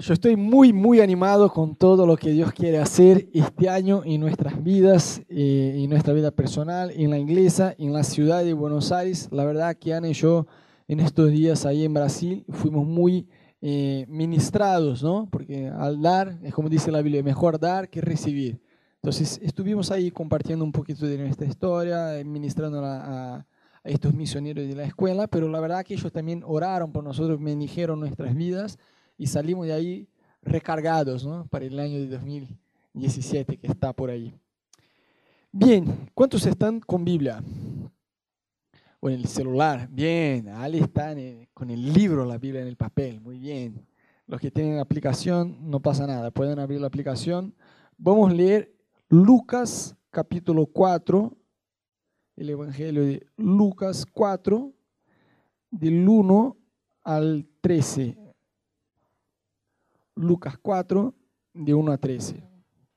Yo estoy muy, muy animado con todo lo que Dios quiere hacer este año en nuestras vidas, eh, en nuestra vida personal, en la iglesia, en la ciudad de Buenos Aires. La verdad que Ana y yo en estos días ahí en Brasil fuimos muy eh, ministrados, ¿no? Porque al dar, es como dice la Biblia, mejor dar que recibir. Entonces estuvimos ahí compartiendo un poquito de nuestra historia, eh, ministrando a, a estos misioneros de la escuela, pero la verdad que ellos también oraron por nosotros, bendijeron nuestras vidas y salimos de ahí recargados ¿no? para el año de 2017 que está por ahí. Bien, ¿cuántos están con Biblia? O en el celular. Bien, Ali está con el libro, la Biblia en el papel. Muy bien. Los que tienen aplicación, no pasa nada. Pueden abrir la aplicación. Vamos a leer Lucas capítulo 4, el Evangelio de Lucas 4, del 1 al 13. Lucas 4, de 1 a 13.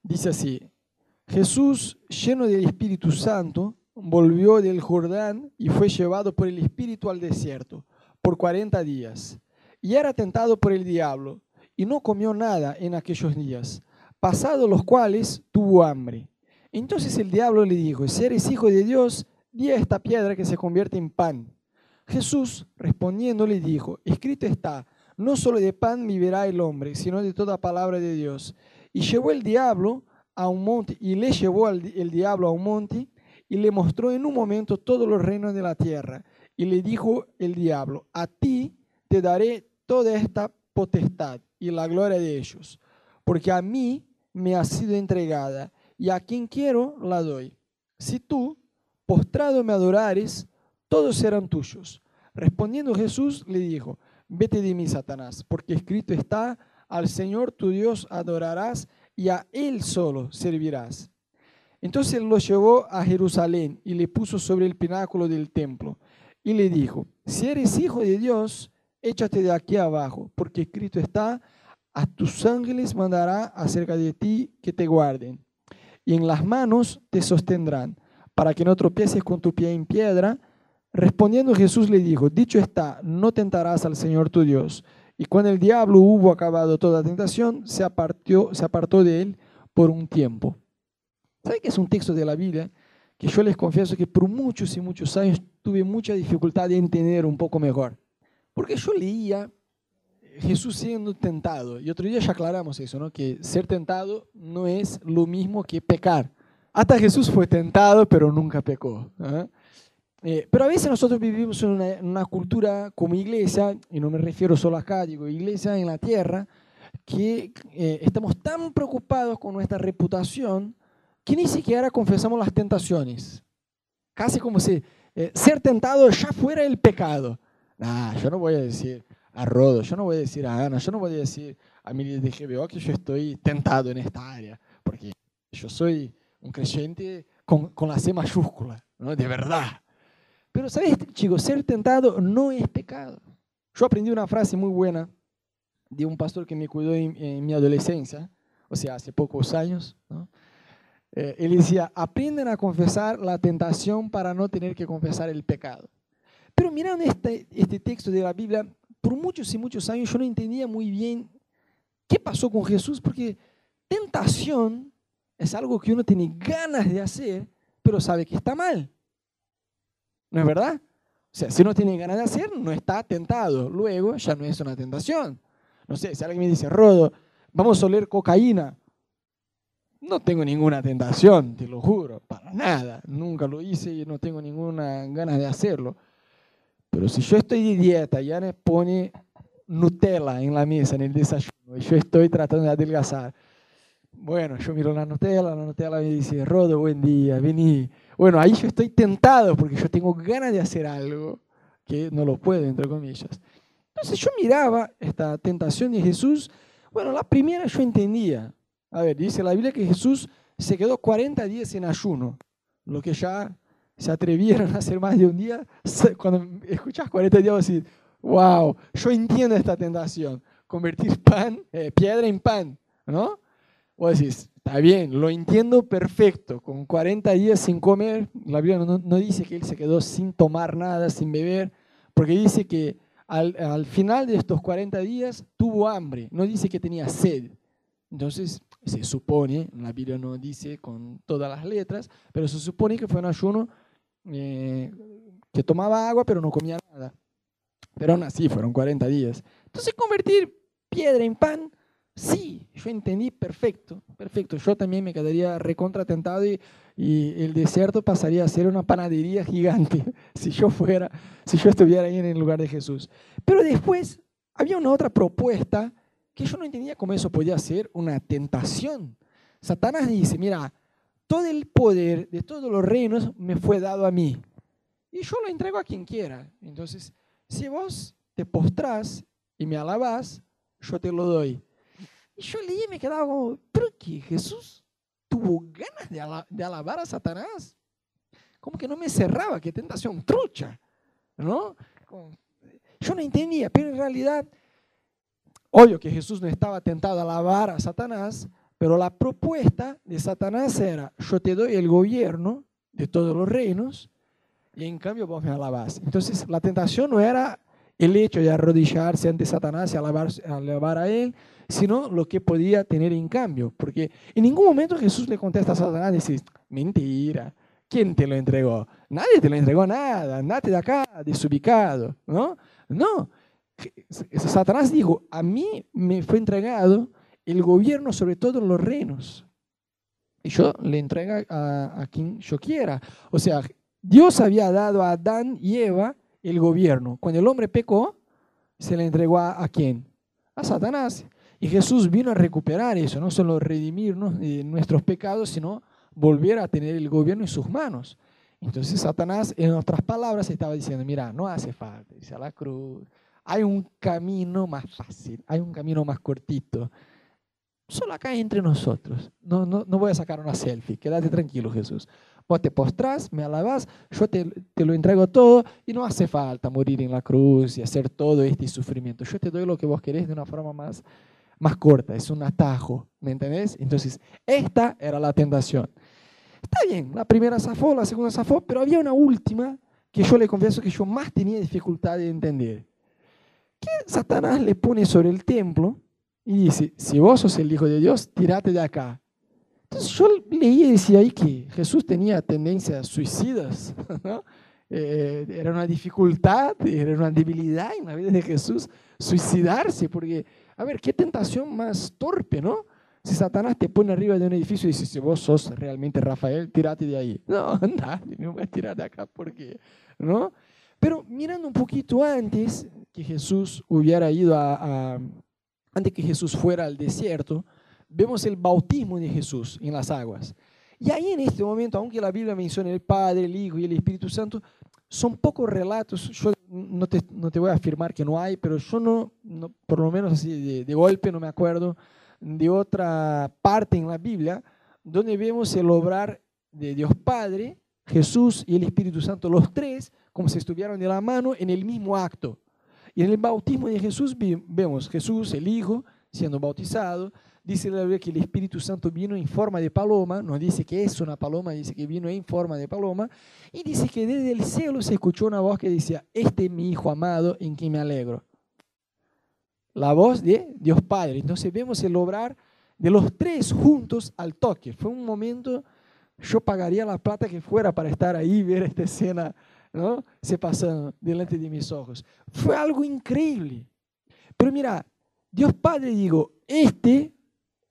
Dice así, Jesús, lleno del Espíritu Santo, volvió del Jordán y fue llevado por el Espíritu al desierto por 40 días. Y era tentado por el diablo, y no comió nada en aquellos días, pasados los cuales tuvo hambre. Entonces el diablo le dijo, si eres hijo de Dios, di a esta piedra que se convierte en pan. Jesús respondiendo le dijo, escrito está, no solo de pan vivirá el hombre, sino de toda palabra de Dios. Y llevó el diablo a un monte, y le llevó el diablo a un monte, y le mostró en un momento todos los reinos de la tierra. Y le dijo el diablo, a ti te daré toda esta potestad y la gloria de ellos, porque a mí me ha sido entregada, y a quien quiero la doy. Si tú, postrado me adorares, todos serán tuyos. Respondiendo Jesús le dijo, vete de mí, Satanás, porque escrito está, al Señor tu Dios adorarás y a Él solo servirás. Entonces lo llevó a Jerusalén y le puso sobre el pináculo del templo y le dijo, si eres hijo de Dios, échate de aquí abajo, porque escrito está, a tus ángeles mandará acerca de ti que te guarden, y en las manos te sostendrán, para que no tropieces con tu pie en piedra, Respondiendo Jesús le dijo, dicho está, no tentarás al Señor tu Dios. Y cuando el diablo hubo acabado toda tentación, se, apartó, se apartó de él por un tiempo. ¿Sabe que es un texto de la Biblia? Que yo les confieso que por muchos y muchos años tuve mucha dificultad de entender un poco mejor. Porque yo leía Jesús siendo tentado. Y otro día ya aclaramos eso, ¿no? Que ser tentado no es lo mismo que pecar. Hasta Jesús fue tentado, pero nunca pecó. ¿eh? Eh, pero a veces nosotros vivimos en una, cultura como iglesia, y no me refiero solo acá, digo iglesia en la tierra, que eh, estamos tan preocupados con nuestra reputación que ni siquiera confesamos las tentaciones. Casi como si eh, ser tentado ya fuera el pecado. Nah, yo no voy a decir a Rodo, yo no voy a decir a Ana, yo no voy a decir a mi de GBO que yo estoy tentado en esta área, porque yo soy un creyente con, con la C mayúscula, ¿no? de verdad. Pero, ¿sabes, chicos? Ser tentado no es pecado. Yo aprendí una frase muy buena de un pastor que me cuidó en, mi adolescencia, o sea, hace pocos años. Eh, él decía, aprenden a confesar la tentación para no tener que confesar el pecado. Pero mirando este, este texto de la Biblia, por muchos y muchos años yo no entendía muy bien qué pasó con Jesús, porque tentación es algo que uno tiene ganas de hacer, pero sabe que está mal. ¿No es verdad? O sea, si uno tiene ganas de hacer, no está tentado. Luego ya no es una tentación. No sé, si alguien me dice, Rodo, vamos a oler cocaína. No tengo ninguna tentación, te lo juro, para nada. Nunca lo hice y no tengo ninguna ganas de hacerlo. Pero si yo estoy de dieta y Ana pone Nutella en la mesa, en el desayuno, y yo estoy tratando de adelgazar, bueno, yo miro la Nutella, la Nutella me dice, Rodo, buen día, vení, bueno, ahí yo estoy tentado porque yo tengo ganas de hacer algo que no lo puedo, entre comillas. Entonces yo miraba esta tentación de Jesús. Bueno, la primera yo entendía. A ver, dice la Biblia que Jesús se quedó 40 días en ayuno. Lo que ya se atrevieron a hacer más de un día, cuando escuchas 40 días vas a decir, wow, yo entiendo esta tentación. Convertir pan, eh, piedra en pan, ¿no? O decís, Está bien, lo entiendo perfecto. Con 40 días sin comer, la Biblia no, dice que él se quedó sin tomar nada, sin beber, porque dice que al, final de estos 40 días tuvo hambre, no dice que tenía sed. Entonces se supone, la Biblia no dice con todas las letras, pero se supone que fue un ayuno eh, que tomaba agua pero no comía nada. Pero aún así fueron 40 días. Entonces convertir piedra en pan, sí, yo entendí perfecto, perfecto. Yo también me quedaría recontratentado y, y el desierto pasaría a ser una panadería gigante si yo fuera, si yo estuviera ahí en el lugar de Jesús. Pero después había una otra propuesta que yo no entendía cómo eso podía ser una tentación. Satanás dice, mira, todo el poder de todos los reinos me fue dado a mí y yo lo entrego a quien quiera. Entonces, si vos te postrás y me alabás, yo te lo doy. Y yo leí y me quedaba como, ¿pero qué? ¿Jesús tuvo ganas de, alabar a Satanás? Como que no me cerraba, qué tentación trucha, ¿no? Yo no entendía, pero en realidad, obvio que Jesús no estaba tentado a alabar a Satanás, pero la propuesta de Satanás era, yo te doy el gobierno de todos los reinos y en cambio vos me alabás. Entonces la tentación no era el hecho de arrodillarse ante Satanás y alabar, a él, sino lo que podía tener en cambio. Porque en ningún momento Jesús le contesta a Satanás dice, mentira, ¿quién te lo entregó? Nadie te lo entregó nada, andate de acá, desubicado, ¿no? No, Satanás dijo, a mí me fue entregado el gobierno sobre todos los reinos. Y yo le entrego a, a quien yo quiera. O sea, Dios había dado a Adán y Eva el gobierno. Cuando el hombre pecó, se le entregó a, quién? A Satanás. Y Jesús vino a recuperar eso, no solo redimirnos de nuestros pecados, sino volver a tener el gobierno en sus manos. Entonces Satanás, en otras palabras, estaba diciendo, mira, no hace falta, dice a la cruz, hay un camino más fácil, hay un camino más cortito. Solo acá entre nosotros. No, no, no voy a sacar una selfie, quédate tranquilo Jesús. Vos te postrás, me alabás, yo te, te, lo entrego todo y no hace falta morir en la cruz y hacer todo este sufrimiento. Yo te doy lo que vos querés de una forma más, más corta, es un atajo, ¿me entendés? Entonces, esta era la tentación. Está bien, la primera zafó, la segunda zafó, pero había una última que yo le confieso que yo más tenía dificultad de entender. Que Satanás le pone sobre el templo y dice, si vos sos el Hijo de Dios, tirate de acá. Entonces yo leí y decía ahí que Jesús tenía tendencias suicidas. Eh, era una dificultad, era una debilidad en la vida de Jesús suicidarse, porque, a ver, qué tentación más torpe, ¿no? Si Satanás te pone arriba de un edificio y dice, si vos sos realmente Rafael, tírate de ahí. No, nadie me voy a tirar de acá porque, ¿no? Pero mirando un poquito antes que Jesús hubiera ido a, a antes que Jesús fuera al desierto, vemos el bautismo de Jesús en las aguas. Y ahí en este momento, aunque la Biblia menciona el Padre, el Hijo y el Espíritu Santo, son pocos relatos. Yo no te, no te voy a afirmar que no hay, pero yo no, por lo menos así de, golpe no me acuerdo de otra parte en la Biblia donde vemos el obrar de Dios Padre, Jesús y el Espíritu Santo, los tres, como si estuvieran de la mano en el mismo acto. Y en el bautismo de Jesús vemos Jesús, el Hijo, siendo bautizado, Dice la Biblia que el Espíritu Santo vino en forma de paloma, no dice que es una paloma, dice que vino en forma de paloma, y dice que desde el cielo se escuchó una voz que decía, este es mi Hijo amado en quien me alegro. La voz de Dios Padre. Entonces vemos el obrar de los tres juntos al toque. Fue un momento, yo pagaría la plata que fuera para estar ahí y ver esta escena ¿no? se pasando delante de mis ojos. Fue algo increíble. Pero mira, Dios Padre digo, este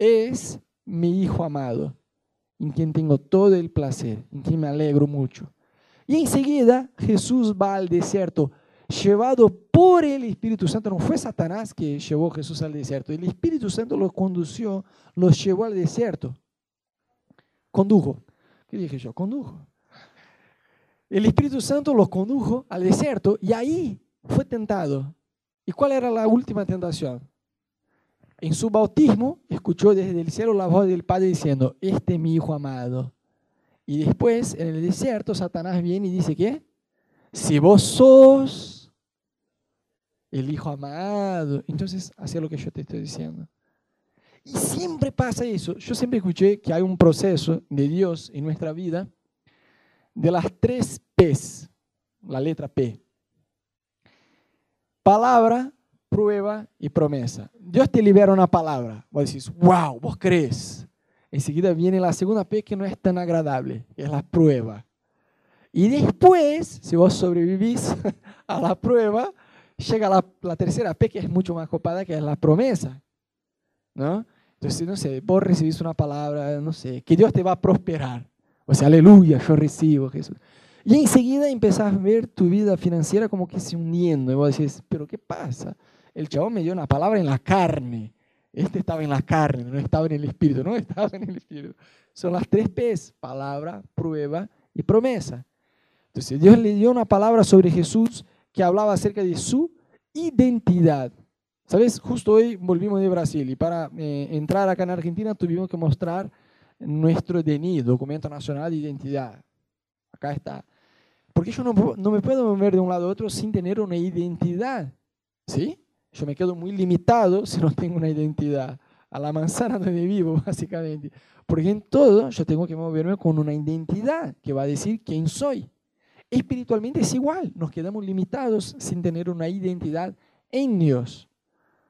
es mi Hijo amado, en quien tengo todo el placer, en quien me alegro mucho. Y enseguida Jesús va al desierto, llevado por el Espíritu Santo. No fue Satanás que llevó a Jesús al desierto, el Espíritu Santo lo condució, lo llevó al desierto. Condujo. ¿Qué dije yo? Condujo. El Espíritu Santo lo condujo al desierto y ahí fue tentado. ¿Y cuál era la última tentación? En su bautismo escuchó desde el cielo la voz del Padre diciendo, este es mi Hijo amado. Y después en el desierto Satanás viene y dice que, si vos sos el Hijo amado, entonces hacía lo que yo te estoy diciendo. Y siempre pasa eso. Yo siempre escuché que hay un proceso de Dios en nuestra vida de las tres P's, la letra P. palabra, prueba y promesa. Dios te libera una palabra. Vos decís, wow, vos crees. Enseguida viene la segunda P que no es tan agradable, es la prueba. Y después, si vos sobrevivís a la prueba, llega la, la, tercera P que es mucho más copada, que es la promesa. ¿no? Entonces, no sé, vos recibís una palabra, no sé, que Dios te va a prosperar. O sea, aleluya, yo recibo Jesús. Y enseguida empezás a ver tu vida financiera como que se uniendo. Y vos decís, pero ¿qué pasa? El chabón me dio una palabra en la carne. Este estaba en la carne, no estaba en el espíritu, no estaba en el espíritu. Son las tres P's, palabra, prueba y promesa. Entonces Dios le dio una palabra sobre Jesús que hablaba acerca de su identidad. ¿Sabes? Justo hoy volvimos de Brasil y para eh, entrar acá en Argentina tuvimos que mostrar nuestro DNI, Documento Nacional de Identidad. Acá está. Porque yo no, no me puedo mover de un lado a otro sin tener una identidad. ¿Sí? Yo me quedo muy limitado si no tengo una identidad. A la manzana donde vivo, básicamente. Porque en todo yo tengo que moverme con una identidad que va a decir quién soy. Espiritualmente es igual. Nos quedamos limitados sin tener una identidad en Dios.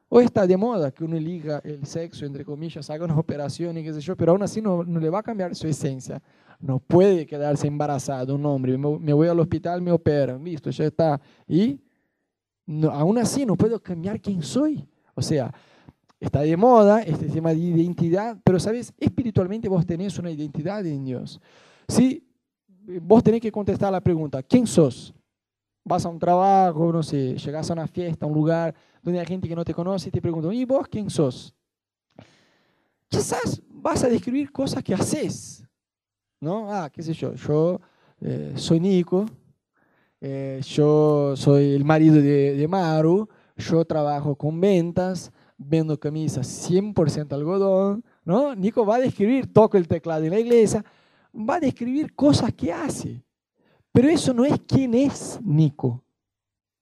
Hoy está de moda que uno elija el sexo, entre comillas, haga una operación y qué sé yo, pero aún así no, no le va a cambiar su esencia. No puede quedarse embarazado un hombre. Me voy al hospital, me operan, listo, ya está. Y no, aún así no puedo cambiar quién soy. O sea, está de moda este tema de identidad, pero sabes, espiritualmente vos tenés una identidad en Dios. Si vos tenés que contestar la pregunta, ¿quién sos? Vas a un trabajo, no sé, llegas a una fiesta, a un lugar donde hay gente que no te conoce y te preguntan, ¿y vos quién sos? Quizás vas a describir cosas que haces, ¿no? Ah, qué sé yo, yo eh, soy Nico, eh, yo soy el marido de, Maru, yo trabajo con ventas, vendo camisas 100% algodón, ¿no? Nico va a describir, toco el teclado en la iglesia, va a describir cosas que hace. Pero eso no es quién es Nico.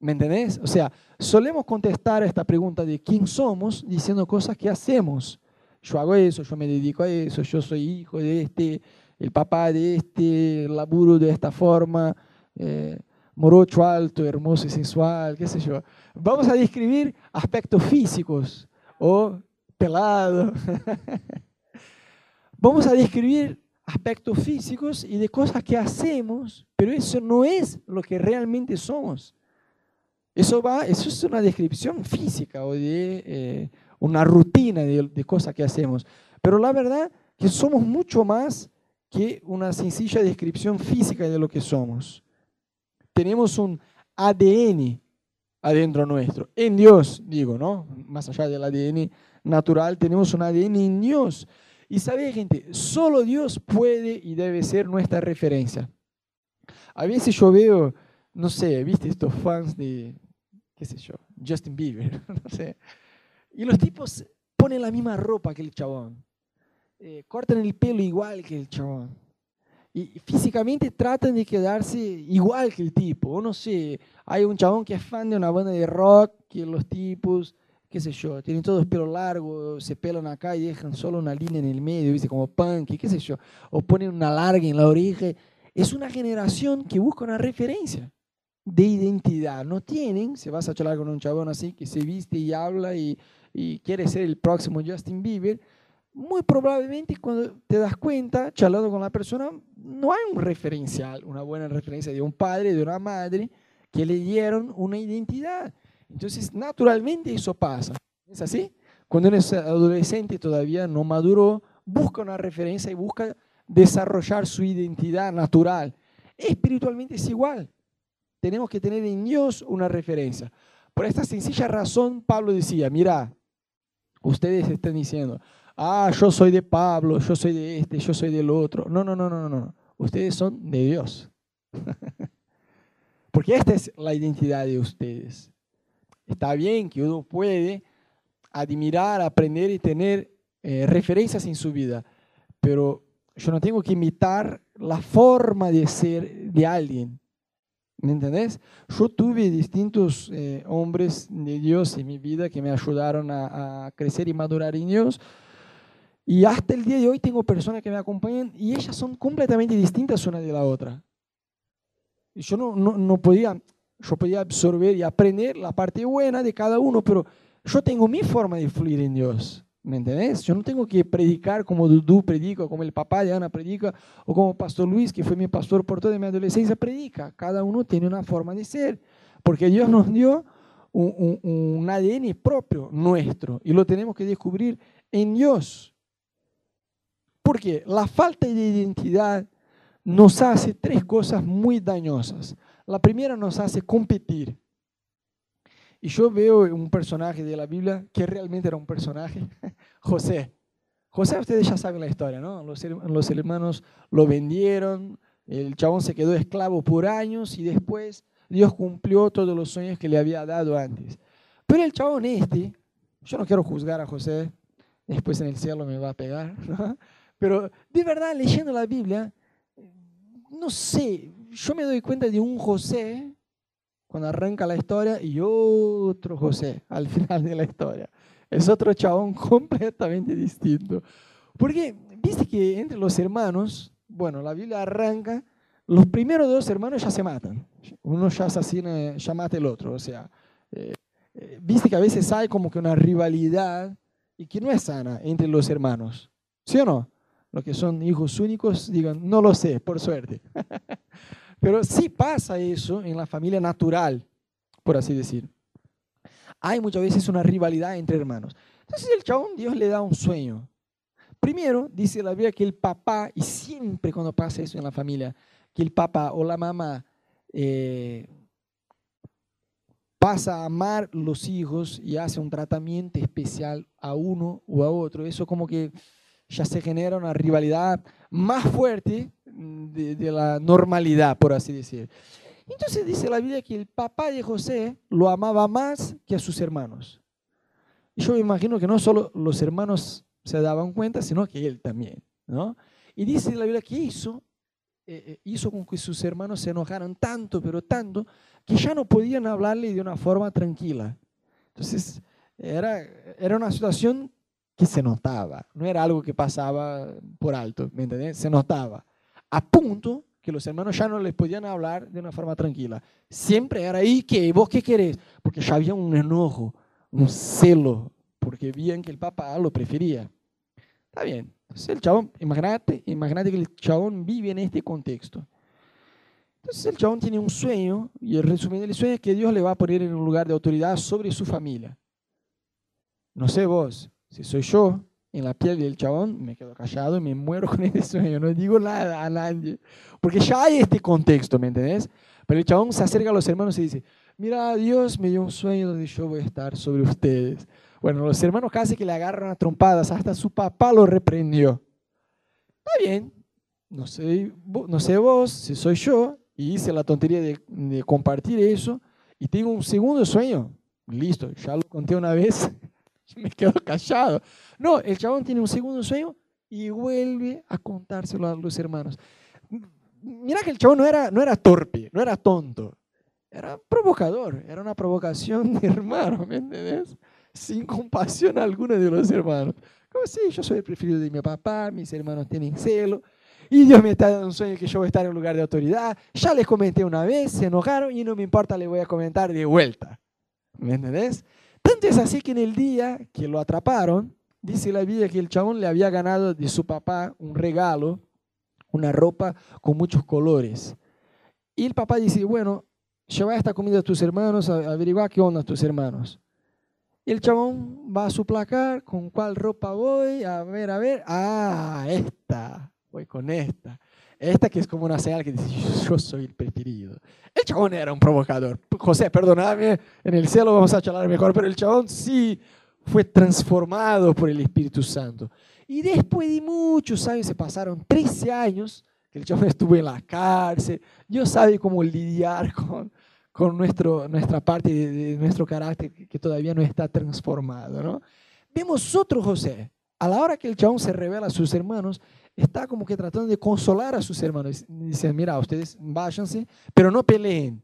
¿Me entendés? O sea, solemos contestar esta pregunta de quién somos diciendo cosas que hacemos. Yo hago eso, yo me dedico a eso, yo soy hijo de este, el papá de este, laburo de esta forma. Eh, morocho alto, hermoso y sensual, qué sé yo. Vamos a describir aspectos físicos o pelado. Vamos a describir aspectos físicos y de cosas que hacemos, pero eso no es lo que realmente somos. Eso, va, eso es una descripción física o de eh, una rutina de, de cosas que hacemos. Pero la verdad que somos mucho más que una sencilla descripción física de lo que somos tenemos un ADN adentro nuestro. En Dios, digo, ¿no? Más allá del ADN natural, tenemos un ADN en Dios. Y sabe, gente, solo Dios puede y debe ser nuestra referencia. A veces yo veo, no sé, viste estos fans de, qué sé yo, Justin Bieber, no sé. Y los tipos ponen la misma ropa que el chabón. Eh, cortan el pelo igual que el chabón y físicamente tratan de quedarse igual que el tipo. O no sé, hay un chabón que es fan de una banda de rock, que los tipos, qué sé yo, tienen todos pelo largo, se pelan acá y dejan solo una línea en el medio, ¿viste? como punk, qué sé yo, o ponen una larga en la oreja. Es una generación que busca una referencia de identidad. No tienen, se vas a charlar con un chabón así que se viste y habla y, y quiere ser el próximo Justin Bieber, muy probablemente cuando te das cuenta, charlando con la persona, no hay un referencial, una buena referencia de un padre, de una madre, que le dieron una identidad. Entonces, naturalmente eso pasa. ¿Es así? Cuando es adolescente todavía no maduró, busca una referencia y busca desarrollar su identidad natural. Espiritualmente es igual. Tenemos que tener en Dios una referencia. Por esta sencilla razón, Pablo decía, mira, ustedes están diciendo, ah, yo soy de Pablo, yo soy de este, yo soy del otro. No, no, no, no, no. Ustedes son de Dios. Porque esta es la identidad de ustedes. Está bien que uno puede admirar, aprender y tener eh, referencias en su vida, pero yo no tengo que imitar la forma de ser de alguien. ¿Me entendés? Yo tuve distintos eh, hombres de Dios en mi vida que me ayudaron a, a crecer y madurar en Dios y hasta el día de hoy tengo personas que me acompañan y ellas son completamente distintas una de la otra. Yo no, no, no podía, yo podía absorber y aprender la parte buena de cada uno, pero yo tengo mi forma de fluir en Dios. ¿Me entendés? Yo no tengo que predicar como Dudu predica, como el papá de Ana predica, o como Pastor Luis, que fue mi pastor por toda mi adolescencia, predica. Cada uno tiene una forma de ser, porque Dios nos dio un, un, ADN propio nuestro y lo tenemos que descubrir en Dios. Porque la falta de identidad nos hace tres cosas muy dañosas. La primera nos hace competir. Y yo veo un personaje de la Biblia que realmente era un personaje, José. José, ustedes ya saben la historia, ¿no? Los, hermanos lo vendieron, el chabón se quedó esclavo por años y después Dios cumplió todos los sueños que le había dado antes. Pero el chabón este, yo no quiero juzgar a José, después en el cielo me va a pegar, ¿no? Pero de verdad leyendo la Biblia, no sé, yo me doy cuenta de un José cuando arranca la historia y otro José al final de la historia. Es otro chabón completamente distinto. Porque viste que entre los hermanos, bueno, la Biblia arranca, los primeros dos hermanos ya se matan. Uno ya asesina, ya mata el otro. O sea, eh, eh, viste que a veces hay como que una rivalidad y que no es sana entre los hermanos. ¿Sí o no? Los que son hijos únicos digan, no lo sé, por suerte. Pero sí pasa eso en la familia natural, por así decir. Hay muchas veces una rivalidad entre hermanos. Entonces el chabón Dios le da un sueño. Primero, dice la Biblia que el papá, y siempre cuando pasa eso en la familia, que el papá o la mamá eh, pasa a amar los hijos y hace un tratamiento especial a uno o a otro. Eso como que ya se genera una rivalidad más fuerte de, la normalidad, por así decir. Entonces dice la Biblia que el papá de José lo amaba más que a sus hermanos. Yo me imagino que no solo los hermanos se daban cuenta, sino que él también. ¿no? Y dice la Biblia que hizo, eh, eh, hizo con que sus hermanos se enojaran tanto, pero tanto, que ya no podían hablarle de una forma tranquila. Entonces, era, era una situación que se notaba, no era algo que pasaba por alto, ¿me entendés? Se notaba a punto que los hermanos ya no les podían hablar de una forma tranquila. Siempre era ahí que, ¿vos qué querés? Porque ya había un enojo, un celo, porque veían que el papá lo prefería. Está bien. Entonces el chabón, imagínate, imagínate que el chabón vive en este contexto. Entonces el chabón tiene un sueño, y el resumen del sueño es que Dios le va a poner en un lugar de autoridad sobre su familia. No sé vos, si soy yo, en la piel del chabón, me quedo callado y me muero con ese sueño, no digo nada a nadie, porque ya hay este contexto, ¿me entendés? Pero el chabón se acerca a los hermanos y dice, mira, Dios me dio un sueño donde yo voy a estar sobre ustedes. Bueno, los hermanos casi que le agarran a trompadas, hasta su papá lo reprendió. Está bien, no sé, no sé vos, si soy yo, y hice la tontería de, de compartir eso, y tengo un segundo sueño, listo, ya lo conté una vez, me quedo callado. No, el chabón tiene un segundo sueño y vuelve a contárselo a los hermanos. Mira que el chabón no era, no era torpe, no era tonto, era provocador, era una provocación de hermano, ¿me entiendes? Sin compasión alguna de los hermanos. Como si yo soy el preferido de mi papá, mis hermanos tienen celo, y Dios me está dando un sueño que yo voy a estar en un lugar de autoridad. Ya les comenté una vez, se enojaron y no me importa, les voy a comentar de vuelta. ¿Me entendés? Tanto es así que en el día que lo atraparon, dice la Biblia que el chabón le había ganado de su papá un regalo, una ropa con muchos colores. Y el papá dice, bueno, lleva esta comida a tus hermanos, averigua qué onda tus hermanos. Y el chabón va a su placar, ¿con cuál ropa voy? A ver, a ver. Ah, esta. Voy con esta. Esta que es como una señal que dice, yo soy el preferido. El chabón era un provocador. José, perdóname, en el cielo vamos a charlar mejor, pero el chabón sí fue transformado por el Espíritu Santo. Y después de muchos años, se pasaron 13 años, que el chabón estuvo en la cárcel. Dios sabe cómo lidiar con, con nuestro, nuestra parte de, nuestro carácter que todavía no está transformado. ¿no? Vemos otro José. A la hora que el chabón se revela a sus hermanos, está como que tratando de consolar a sus hermanos. Dice, mira, ustedes váyanse, pero no peleen.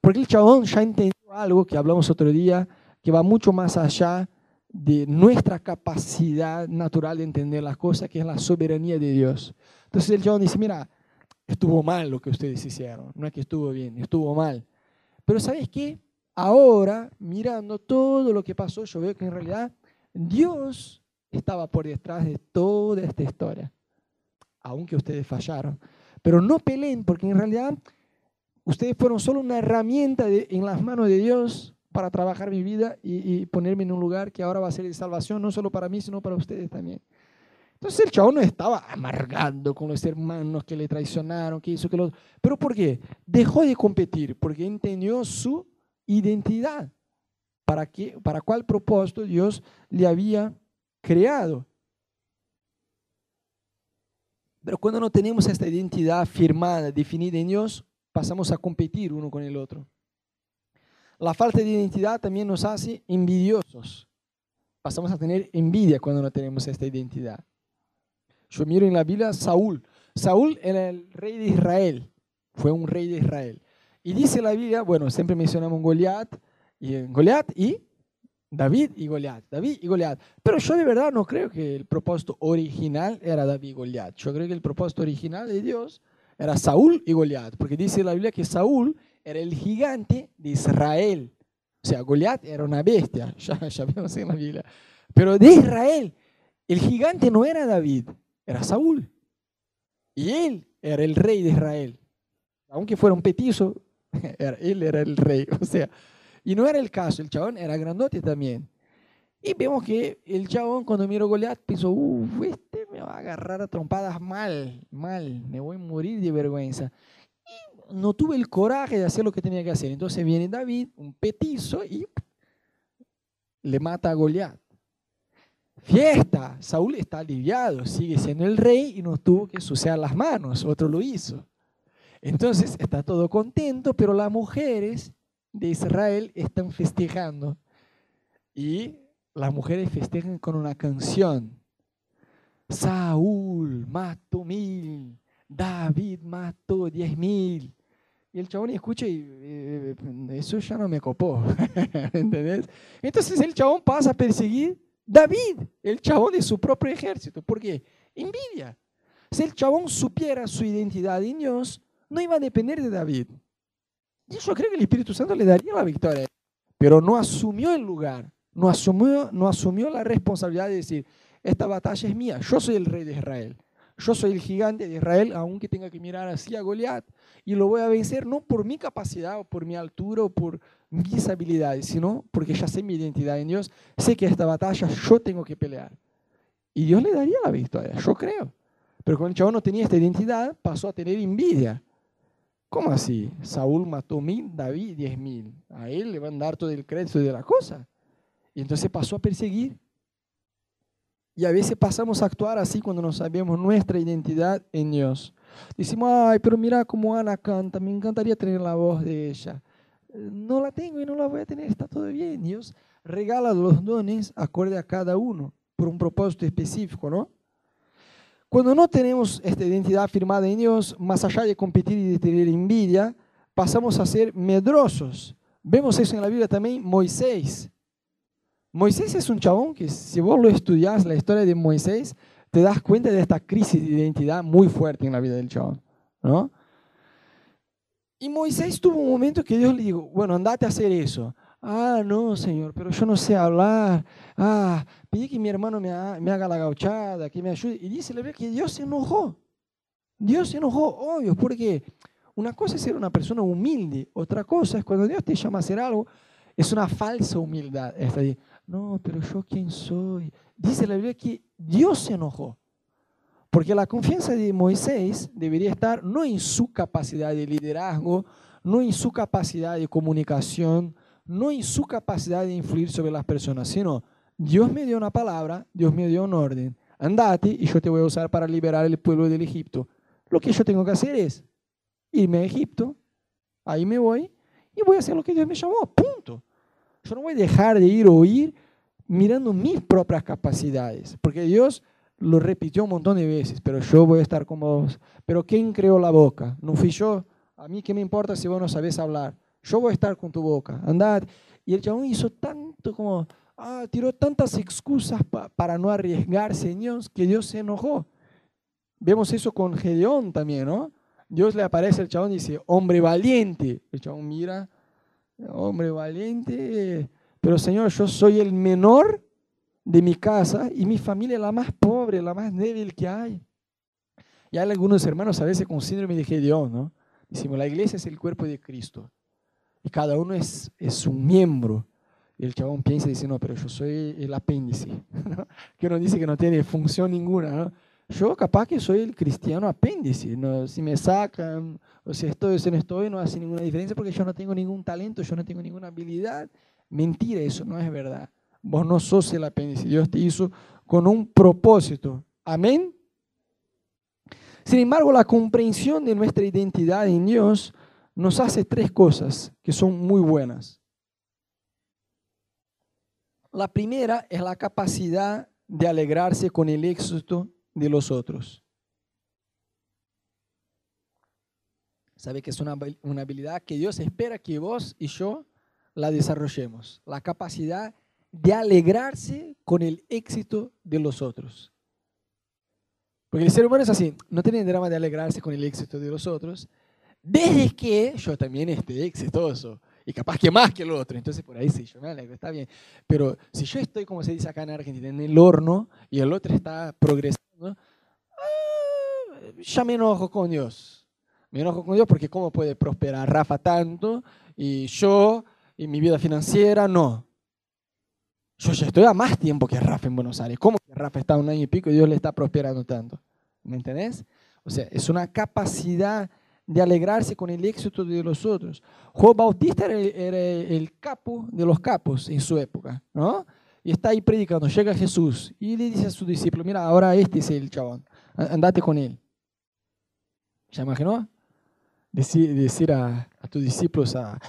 Porque el chabón ya entendió algo que hablamos otro día, que va mucho más allá de nuestra capacidad natural de entender las cosas, que es la soberanía de Dios. Entonces el chabón dice, mira, estuvo mal lo que ustedes hicieron, no es que estuvo bien, estuvo mal. Pero ¿sabes qué? Ahora, mirando todo lo que pasó, yo veo que en realidad Dios estaba por detrás de toda esta historia, aunque ustedes fallaron. Pero no peleen, porque en realidad ustedes fueron solo una herramienta en las manos de Dios para trabajar mi vida y, y, ponerme en un lugar que ahora va a ser de salvación, no solo para mí, sino para ustedes también. Entonces el chabón no estaba amargando con los hermanos que le traicionaron, que hizo que los... ¿Pero por qué? Dejó de competir, porque entendió su identidad. ¿Para, qué, para cuál propósito Dios le había creado? Pero cuando no tenemos esta identidad firmada, definida en Dios, pasamos a competir uno con el otro. La falta de identidad también nos hace envidiosos. Pasamos a tener envidia cuando no tenemos esta identidad. Yo miro en la Biblia Saúl. Saúl era el rey de Israel, fue un rey de Israel. Y dice la Biblia, bueno, siempre mencionamos Goliat y Goliat y David y Goliat, David y Goliat. Pero yo de verdad no creo que el propósito original era David y Goliat. Yo creo que el propósito original de Dios era Saúl y Goliat, porque dice la Biblia que Saúl era el gigante de Israel. O sea, Goliat era una bestia, ya, ya vemos en la Biblia. Pero de Israel, el gigante no era David, era Saúl. Y él era el rey de Israel. Aunque fuera un petizo, él era el rey. O sea, y no era el caso, el chabón era grandote también. Y vemos que el chabón cuando miró Goliat pensó, uff, este me va a agarrar a trompadas mal, mal, me voy a morir de vergüenza. Y no tuve el coraje de hacer lo que tenía que hacer. Entonces viene David, un petizo, y le mata a Goliat. Fiesta, Saúl está aliviado, sigue siendo el rey y no tuvo que suciar las manos, otro lo hizo. Entonces está todo contento, pero las mujeres de Israel están festejando. Y las mujeres festejan con una canción. Saúl mató mil, David mató diez mil. Y el chabón escucha y eh, eso ya no me copó. ¿Entendés? Entonces el chabón pasa a perseguir David, el chabón de su propio ejército. ¿Por qué? Envidia. Si el chabón supiera su identidad en Dios, no iba a depender de David. Y yo creo que el Espíritu Santo le daría la victoria, pero no asumió el lugar, no asumió, no asumió la responsabilidad de decir, esta batalla es mía, yo soy el rey de Israel, yo soy el gigante de Israel, aunque tenga que mirar así a Goliat, y lo voy a vencer no por mi capacidad o por mi altura o por mis habilidades, sino porque ya sé mi identidad en Dios, sé que esta batalla yo tengo que pelear. Y Dios le daría la victoria, yo creo. Pero cuando el chabón no tenía esta identidad, pasó a tener envidia. ¿Cómo así? Saúl mató mil, David diez mil. A él le van a dar todo el crédito de la cosa. Y entonces pasó a perseguir. Y a veces pasamos a actuar así cuando no sabemos nuestra identidad en Dios. Decimos, ay, pero mira cómo Ana canta, me encantaría tener la voz de ella. No la tengo y no la voy a tener, está todo bien. Dios regala los dones acorde a cada uno, por un propósito específico, ¿no? Cuando no tenemos esta identidad firmada en Dios, más allá de competir y de tener envidia, pasamos a ser medrosos. Vemos eso en la Biblia también, Moisés. Moisés es un chabón que si vos lo estudias, la historia de Moisés, te das cuenta de esta crisis de identidad muy fuerte en la vida del chabón. ¿no? Y Moisés tuvo un momento que Dios le dijo, bueno, andate a hacer eso. Ah, no, Señor, pero yo no sé hablar. Ah, pedí que mi hermano me, haga la gauchada, que me ayude. Y dice la Biblia que Dios se enojó. Dios se enojó, obvio, porque una cosa es ser una persona humilde, otra cosa es cuando Dios te llama a hacer algo, es una falsa humildad. Esta de, no, pero yo quién soy. Dice la Biblia que Dios se enojó. Porque la confianza de Moisés debería estar no en su capacidad de liderazgo, no en su capacidad de comunicación, no en su capacidad de influir sobre las personas, sino Dios me dio una palabra, Dios me dio un orden. Andate y yo te voy a usar para liberar el pueblo del Egipto. Lo que yo tengo que hacer es irme a Egipto, ahí me voy y voy a hacer lo que Dios me llamó, punto. Yo no voy a dejar de ir o ir mirando mis propias capacidades, porque Dios lo repitió un montón de veces, pero yo voy a estar como vos. Pero ¿quién creó la boca? No fui yo. A mí qué me importa si vos no sabés hablar yo voy a estar con tu boca, andad. Y el chabón hizo tanto como, ah, tiró tantas excusas para no arriesgarse en Dios que Dios se enojó. Vemos eso con Gedeón también, ¿no? Dios le aparece al chabón y dice, hombre valiente. El chabón mira, hombre valiente, pero Señor, yo soy el menor de mi casa y mi familia es la más pobre, la más débil que hay. Y hay algunos hermanos a veces con síndrome de Gedeón, ¿no? Decimos, la iglesia es el cuerpo de Cristo y cada uno es, es un miembro. Y el chabón piensa y dice, no, pero yo soy el apéndice, que uno dice que no tiene función ninguna. ¿no? Yo capaz que soy el cristiano apéndice, ¿no? si me sacan, o si estoy o si no estoy, no hace ninguna diferencia porque yo no tengo ningún talento, yo no tengo ninguna habilidad. Mentira, eso no es verdad. Vos no sos el apéndice, Dios te hizo con un propósito. Amén. Sin embargo, la comprensión de nuestra identidad en Dios nos hace tres cosas que son muy buenas. La primera es la capacidad de alegrarse con el éxito de los otros. ¿Sabe que es una, una, habilidad que Dios espera que vos y yo la desarrollemos? La capacidad de alegrarse con el éxito de los otros. Porque el ser humano es así, no tiene drama de alegrarse con el éxito de los otros, desde que yo también esté exitoso y capaz que más que el otro. Entonces por ahí sí, yo me alegro, está bien. Pero si yo estoy, como se dice acá en Argentina, en el horno y el otro está progresando, ah, ya me enojo con Dios. Me enojo con Dios porque cómo puede prosperar Rafa tanto y yo y mi vida financiera, no. Yo ya estoy a más tiempo que Rafa en Buenos Aires. ¿Cómo que Rafa está un año y pico y Dios le está prosperando tanto? ¿Me entendés? O sea, es una capacidad de alegrarse con el éxito de los otros. Juan Bautista era el, capo de los capos en su época, ¿no? Y está ahí predicando, llega Jesús y le dice a su discípulo, mira, ahora este es el chabón, andate con él. ¿Se imaginó? Decir, decir a, tus discípulos, a,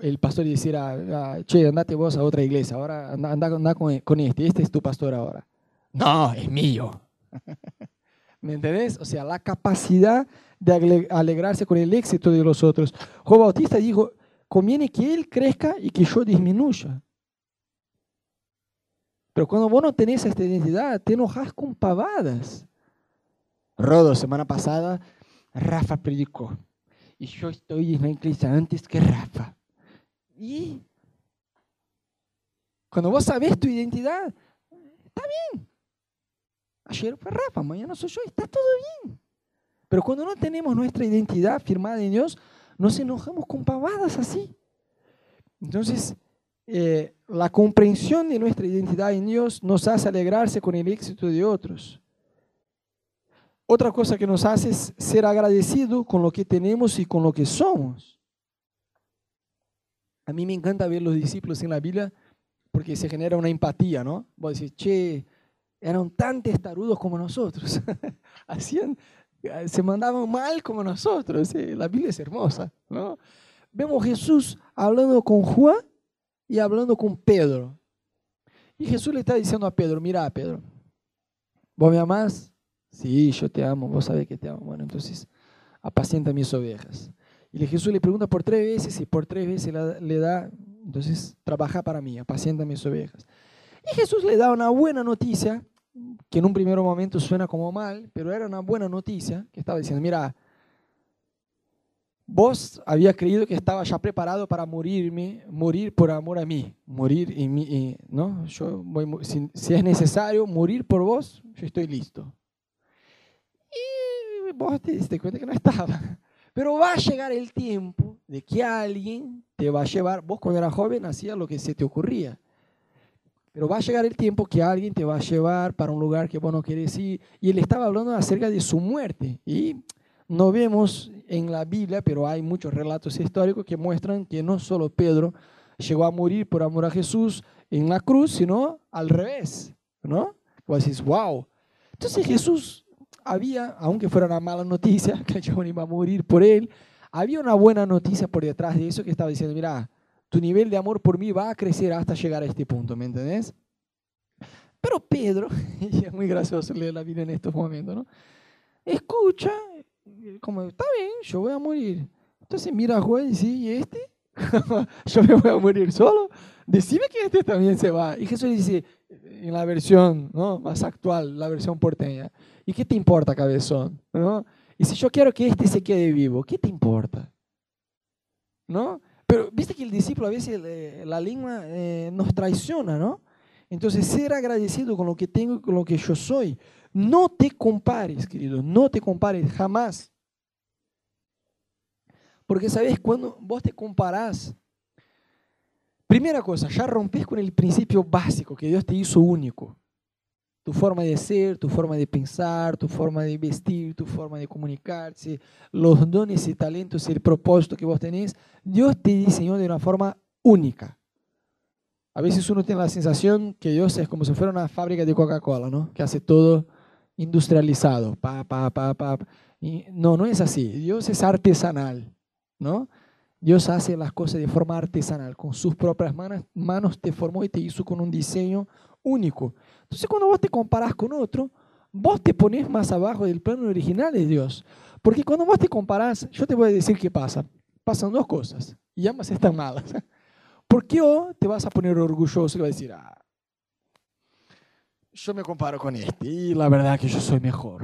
el pastor decir, a, che, andate vos a otra iglesia, ahora anda, anda con, con este, este es tu pastor ahora. No, es mío. ¿Me entendés? O sea, la capacidad de alegrarse con el éxito de los otros. Juan Bautista dijo, conviene que él crezca y que yo disminuya. Pero cuando vos no tenés esta identidad, te enojas con pavadas. Rodo, semana pasada, Rafa predicó. Y yo estoy en la iglesia antes que Rafa. Y cuando vos sabés tu identidad, está bien. Ayer fue Rafa, mañana soy yo, está todo bien. Pero cuando no tenemos nuestra identidad firmada en Dios, nos enojamos con pavadas así. Entonces, eh, la comprensión de nuestra identidad en Dios nos hace alegrarse con el éxito de otros. Otra cosa que nos hace es ser agradecido con lo que tenemos y con lo que somos. A mí me encanta ver los discípulos en la Biblia porque se genera una empatía, ¿no? Vos decís, che, eran tan testarudos como nosotros. Hacían se mandaban mal como nosotros. La Biblia es hermosa. ¿no? Vemos Jesús hablando con Juan y hablando con Pedro. Y Jesús le está diciendo a Pedro, mira Pedro, ¿vos me amás? Sí, yo te amo, vos sabés que te amo. Bueno, entonces apacienta mis ovejas. Y Jesús le pregunta por tres veces y por tres veces le da, entonces trabaja para mí, apacienta mis ovejas. Y Jesús le da una buena noticia que en un primer momento suena como mal, pero era una buena noticia, que estaba diciendo, mira, vos había creído que estaba ya preparado para morirme, morir por amor a mí, morir en mí, ¿no? Yo si, si, es necesario morir por vos, yo estoy listo. Y vos te diste cuenta que no estaba. Pero va a llegar el tiempo de que alguien te va a llevar, vos cuando eras joven hacías lo que se te ocurría. Pero va a llegar el tiempo que alguien te va a llevar para un lugar que vos no querés ir. Y él estaba hablando acerca de su muerte. Y no vemos en la Biblia, pero hay muchos relatos históricos que muestran que no solo Pedro llegó a morir por amor a Jesús en la cruz, sino al revés. ¿No? Vos decís, wow. Entonces Jesús había, aunque fuera una mala noticia, que el iba a morir por él, había una buena noticia por detrás de eso que estaba diciendo, mira, tu nivel de amor por mí va a crecer hasta llegar a este punto, ¿me entendés? Pero Pedro, y es muy gracioso leer la Biblia en estos momentos, ¿no? Escucha, como, está bien, yo voy a morir. Entonces mira a Juan y dice, ¿y este? yo me voy a morir solo. Decime que este también se va. Y Jesús dice, en la versión ¿no? más actual, la versión porteña, ¿y qué te importa, cabezón? ¿No? Y si yo quiero que este se quede vivo, ¿qué te importa? ¿No? Pero viste que el discípulo a veces eh, la lengua eh, nos traiciona, ¿no? Entonces, ser agradecido con lo que tengo con lo que yo soy. No te compares, querido, no te compares jamás. Porque, ¿sabes? Cuando vos te comparás, primera cosa, ya rompes con el principio básico que Dios te hizo único. Tu forma de ser, tu forma de pensar, tu forma de vestir, tu forma de comunicarse, los dones y talentos y el propósito que vos tenés, Dios te diseñó de una forma única. A veces uno tiene la sensación que Dios es como si fuera una fábrica de Coca-Cola, ¿no? Que hace todo industrializado. Pa, pa, pa, pa. Y no, no es así. Dios es artesanal, ¿no? Dios hace las cosas de forma artesanal. Con sus propias manos, manos te formó y te hizo con un diseño único. Entonces, cuando vos te comparás con otro, vos te pones más abajo del plano original de Dios. Porque cuando vos te comparás, yo te voy a decir qué pasa. Pasan dos cosas, y ambas están malas. ¿Por qué te vas a poner orgulloso y vas a decir, ah, yo me comparo con este y la verdad que yo soy mejor?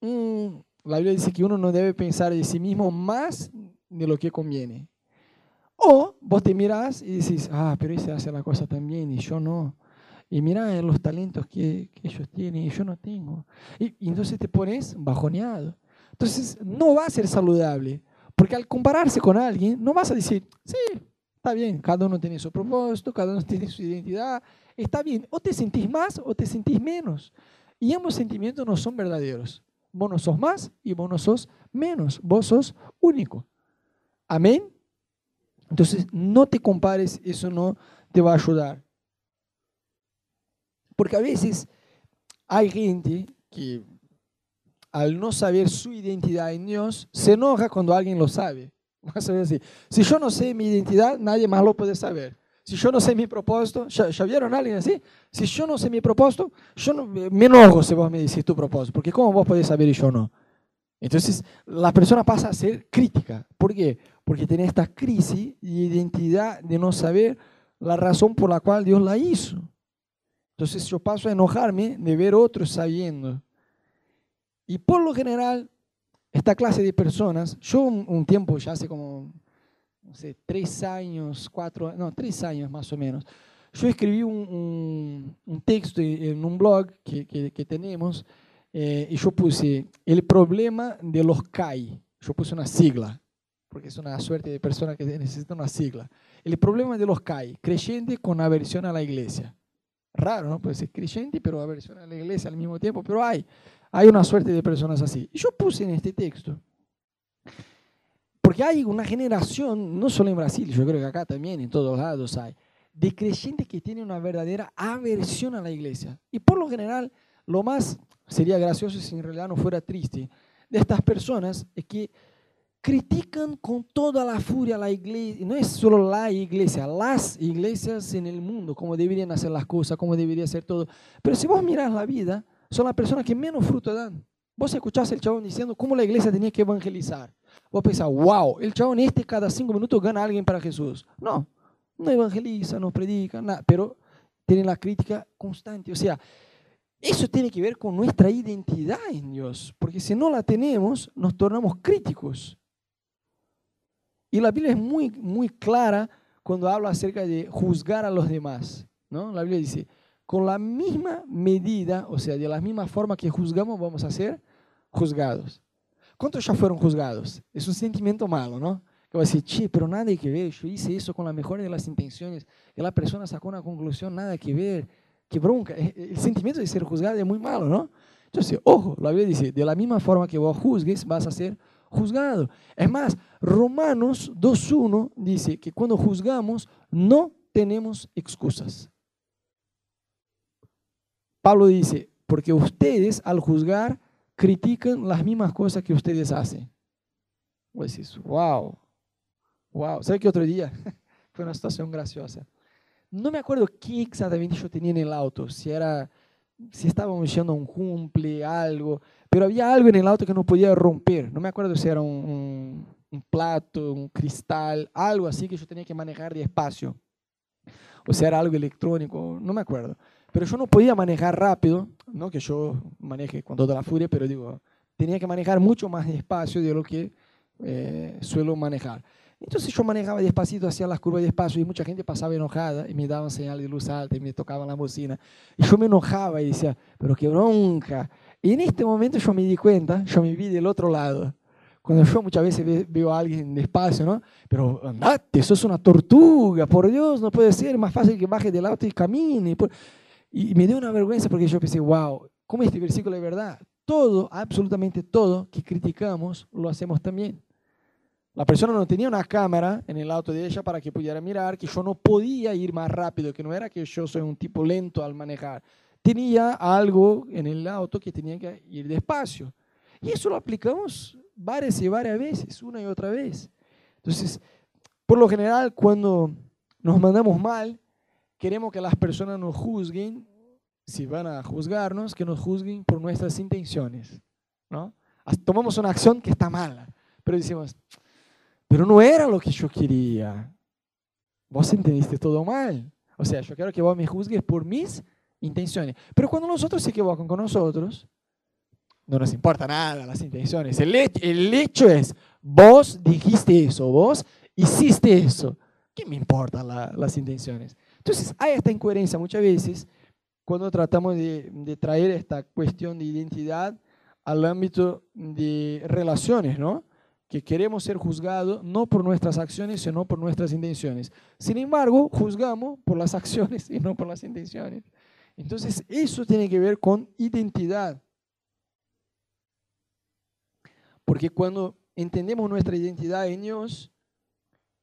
Mm, la Biblia dice que uno no debe pensar de sí mismo más de lo que conviene. O vos te mirás y dices, ah, pero ese hace la cosa también y yo no. Y mira los talentos que, ellos tienen y yo no tengo. Y, y entonces te pones bajoneado. Entonces no va a ser saludable, porque al compararse con alguien, no vas a decir, sí, Está bien, cada uno tiene su propósito, cada uno tiene su identidad. Está bien, o te sentís más o te sentís menos. Y ambos sentimientos no son verdaderos. Vos no sos más y vos no sos menos. Vos sos único. Amén. Entonces, no te compares, eso no te va a ayudar. Porque a veces hay gente que al no saber su identidad en Dios, se enoja cuando alguien lo sabe. Si yo no sé mi identidad, nadie más lo puede saber. Si yo no sé mi propósito, ¿ya, vieron a alguien así? Si yo no sé mi propósito, yo no, me enojo si vos me decís tu propósito, porque ¿cómo vos podés saber y yo no? Entonces, la persona pasa a ser crítica. ¿Por qué? Porque tiene esta crisis de identidad, de no saber la razón por la cual Dios la hizo. Entonces, yo paso a enojarme de ver otros sabiendo. Y por lo general, esta clase de personas, yo un, tiempo, ya hace como, no sé, tres años, cuatro, no, tres años más o menos, yo escribí un, un, texto en un blog que, que, tenemos eh, y yo puse el problema de los CAI. Yo puse una sigla, porque es una suerte de persona que necesita una sigla. El problema de los CAI, creyente con aversión a la iglesia. Raro, ¿no? Puede ser creyente, pero aversión a la iglesia al mismo tiempo, pero hay. Hay una suerte de personas así. Y yo puse en este texto, porque hay una generación, no solo en Brasil, yo creo que acá también, en todos lados hay, de creyentes que tienen una verdadera aversión a la iglesia. Y por lo general, lo más sería gracioso si en realidad no fuera triste de estas personas es que critican con toda la furia la iglesia, no es solo la iglesia, las iglesias en el mundo, cómo deberían hacer las cosas, cómo debería ser todo. Pero si vos miras la vida, son las personas que menos fruto dan. Vos escuchás el chabón diciendo cómo la iglesia tenía que evangelizar. Vos pensás, wow, el chabón este cada cinco minutos gana a alguien para Jesús. No, no evangeliza, no predica, nada, pero tiene la crítica constante. O sea, eso tiene que ver con nuestra identidad en Dios, porque si no la tenemos, nos tornamos críticos. Y la Biblia es muy, muy clara cuando habla acerca de juzgar a los demás. ¿no? La Biblia dice, con la misma medida, o sea, de la misma forma que juzgamos, vamos a ser juzgados. ¿Cuántos ya fueron juzgados? Es un sentimiento malo, ¿no? Que va a decir, che, pero nada que ver, yo hice eso con la mejor de las intenciones, y la persona sacó una conclusión, nada que ver, qué bronca. El sentimiento de ser juzgado es muy malo, ¿no? Entonces, ojo, la Biblia dice, de la misma forma que vos juzgues, vas a ser juzgado. Es más, Romanos 2.1 dice que cuando juzgamos no tenemos excusas. Pablo dice, porque ustedes al juzgar critican las mismas cosas que ustedes hacen. Vos wow, wow. ¿Sabe qué otro día? Fue una situación graciosa. No me acuerdo qué exactamente yo tenía en el auto, si era, si estábamos yendo a un cumple, algo, pero había algo en el auto que no podía romper. No me acuerdo si era un, plato, un cristal, algo así que yo tenía que manejar de espacio. O si era algo electrónico, no me acuerdo. Pero yo no podía manejar rápido, no que yo maneje con toda la furia, pero digo, tenía que manejar mucho más despacio de lo que eh, suelo manejar. Entonces yo manejaba despacito, hacía las curvas despacio y mucha gente pasaba enojada y me daban señal de luz alta y me tocaban la bocina. Y yo me enojaba y decía, pero qué bronca. Y en este momento yo me di cuenta, yo me vi del otro lado. Cuando yo muchas veces veo a alguien despacio, ¿no? Pero andate, eso es una tortuga, por Dios, no puede ser, más fácil que baje del auto y camine. Y me dio una vergüenza porque yo pensé, wow, ¿cómo este versículo es verdad? Todo, absolutamente todo que criticamos, lo hacemos también. La persona no tenía una cámara en el auto de ella para que pudiera mirar que yo no podía ir más rápido, que no era que yo soy un tipo lento al manejar. Tenía algo en el auto que tenía que ir despacio. Y eso lo aplicamos varias y varias veces, una y otra vez. Entonces, por lo general, cuando nos mandamos mal, queremos que las personas nos juzguen, si van a juzgarnos, que nos juzguen por nuestras intenciones. ¿no? Tomamos una acción que está mala, pero decimos, pero no era lo que yo quería. Vos entendiste todo mal. O sea, yo quiero que vos me juzgues por mis intenciones. Pero cuando nosotros se equivocan con nosotros, no nos importa nada las intenciones. El, el hecho es, vos dijiste eso, vos hiciste eso. ¿Qué me importan las intenciones? Entonces, hay esta incoherencia muchas veces cuando tratamos de traer esta cuestión de identidad al ámbito de relaciones, ¿no? Que queremos ser juzgados no por nuestras acciones, sino por nuestras intenciones. Sin embargo, juzgamos por las acciones y no por las intenciones. Entonces, eso tiene que ver con identidad. Porque cuando entendemos nuestra identidad en Dios,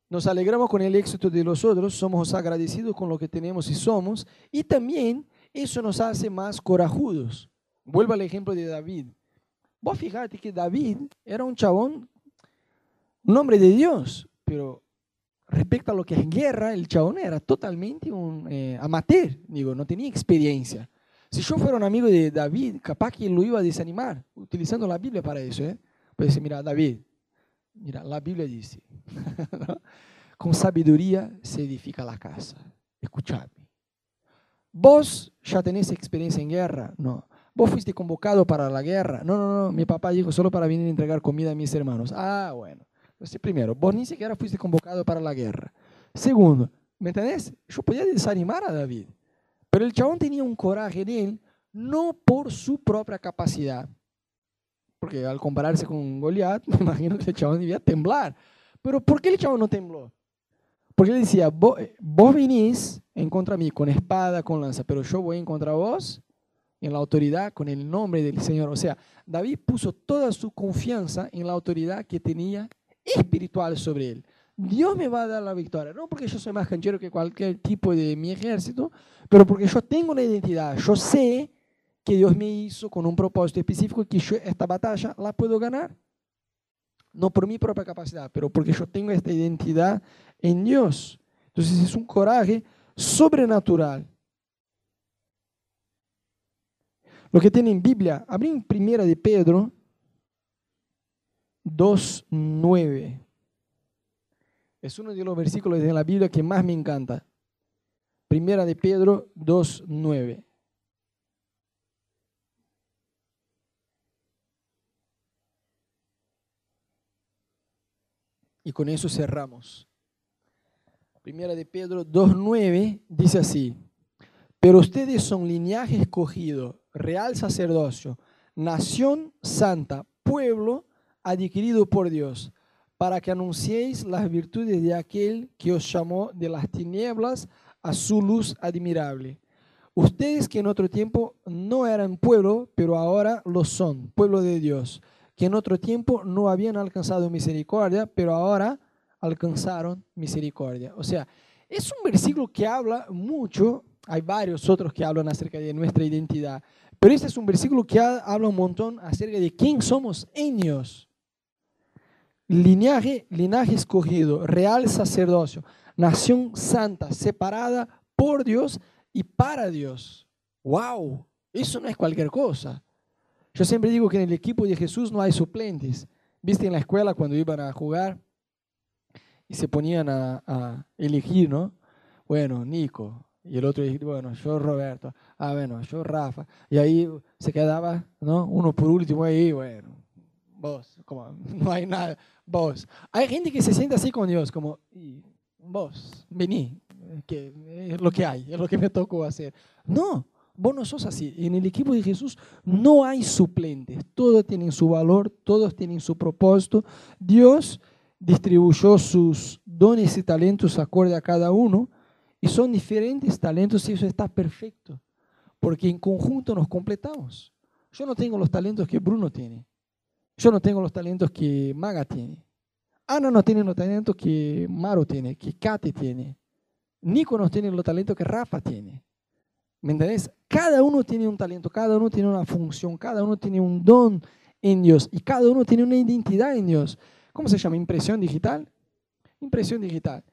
nos alegramos con el éxito de los otros, somos agradecidos con lo que tenemos y somos, y también eso nos hace más corajudos. Vuelvo al ejemplo de David. Vos fíjate que David era un chabón un hombre de Dios, pero respecto a lo que es guerra, el chabón era totalmente un eh, amateur, digo, no tenía experiencia. Si yo fuera un amigo de David, capaz que lo iba a desanimar, utilizando la Biblia para eso. ¿eh? Puede decir, mira, David, mira, la Biblia dice, con sabiduría se edifica la casa. Escuchadme. ¿Vos ya tenés experiencia en guerra? No. ¿Vos fuiste convocado para la guerra? No, no, no. Mi papá dijo solo para venir a entregar comida a mis hermanos. Ah, bueno. Entonces, primero, vos ni siquiera fuiste convocado para la guerra. Segundo, ¿me entendés? Yo podía desanimar a David, pero el chabón tenía un coraje en él, no por su propia capacidad, porque al compararse con Goliat, me imagino que el chabón debía temblar. Pero ¿por qué el chabón no tembló? Porque él decía, vos, vos vinís en contra mí con espada, con lanza, pero yo voy en contra vos en la autoridad con el nombre del Señor. O sea, David puso toda su confianza en la autoridad que tenía espiritual sobre él. Dios me va a dar la victoria, no porque yo soy más canchero que cualquier tipo de mi ejército, pero porque yo tengo una identidad, yo sé que Dios me hizo con un propósito específico que yo esta batalla la puedo ganar. No por mi propia capacidad, pero porque yo tengo esta identidad en Dios. Entonces es un coraje sobrenatural. Lo que tiene en Biblia, abrí en Primera de Pedro 2.9. Es uno de los versículos de la Biblia que más me encanta. Primera de Pedro 2.9. Y con eso cerramos. Primera de Pedro 2.9 dice así, pero ustedes son linaje escogido, real sacerdocio, nación santa, pueblo adquirido por Dios, para que anunciéis las virtudes de aquel que os llamó de las tinieblas a su luz admirable. Ustedes que en otro tiempo no eran pueblo, pero ahora lo son, pueblo de Dios, que en otro tiempo no habían alcanzado misericordia, pero ahora alcanzaron misericordia. O sea, es un versículo que habla mucho, hay varios otros que hablan acerca de nuestra identidad, pero este es un versículo que habla un montón acerca de quién somos en Dios linaje, linaje escogido, real sacerdocio, nación santa, separada por Dios y para Dios. ¡Wow! Eso no es cualquier cosa. Yo siempre digo que en el equipo de Jesús no hay suplentes. ¿Viste en la escuela cuando iban a jugar y se ponían a, elegir, ¿no? Bueno, Nico. Y el otro, bueno, yo Roberto. Ah, bueno, yo Rafa. Y ahí se quedaba, ¿no? Uno por último ahí, bueno, vos, como no hay nada, vos. Hay gente que se siente así con Dios, como, vos, vení, que es lo que hay, es lo que me tocó hacer. No, vos no sos así. En el equipo de Jesús no hay suplentes, todos tienen su valor, todos tienen su propósito. Dios distribuyó sus dones y talentos acorde a cada uno y son diferentes talentos y eso está perfecto, porque en conjunto nos completamos. Yo no tengo los talentos que Bruno tiene. Yo no tengo los talentos que Maga tiene. Ana no tiene los talentos que Maro tiene, que Kate tiene. Nico no tiene los talentos que Rafa tiene. ¿Me entendés? Cada uno tiene un talento, cada uno tiene una función, cada uno tiene un don en Dios y cada uno tiene una identidad en Dios. ¿Cómo se llama? ¿Impresión digital? Impresión digital.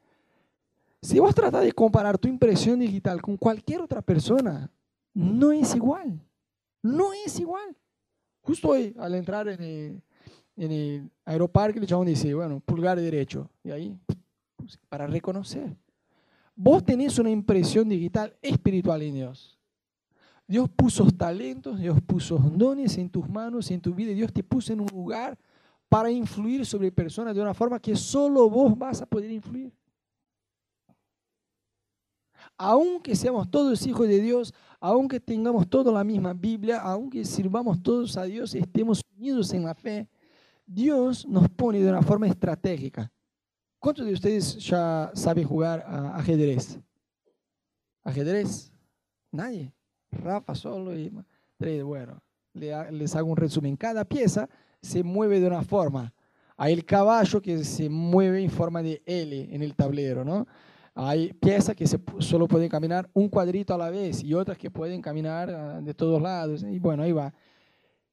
Si vos tratás de comparar tu impresión digital con cualquier otra persona, no es igual. No es igual. Justo hoy, al entrar en el, en el aeroparque, el chabón dice, bueno, pulgar derecho. Y ahí, pues, para reconocer. Vos tenés una impresión digital espiritual en Dios. Dios puso talentos, Dios puso dones en tus manos en tu vida. Dios te puso en un lugar para influir sobre personas de una forma que solo vos vas a poder influir. Aunque seamos todos hijos de Dios, aunque tengamos toda la misma Biblia, aunque sirvamos todos a Dios, estemos unidos en la fe, Dios nos pone de una forma estratégica. ¿Cuántos de ustedes ya saben jugar a ajedrez? ¿Ajedrez? Nadie. Rafa solo y tres. Bueno, les hago un resumen. Cada pieza se mueve de una forma. Hay el caballo que se mueve en forma de L en el tablero, ¿no? Hay piezas que se, solo pueden caminar un cuadrito a la vez y otras que pueden caminar ah, de todos lados. Y bueno, ahí va.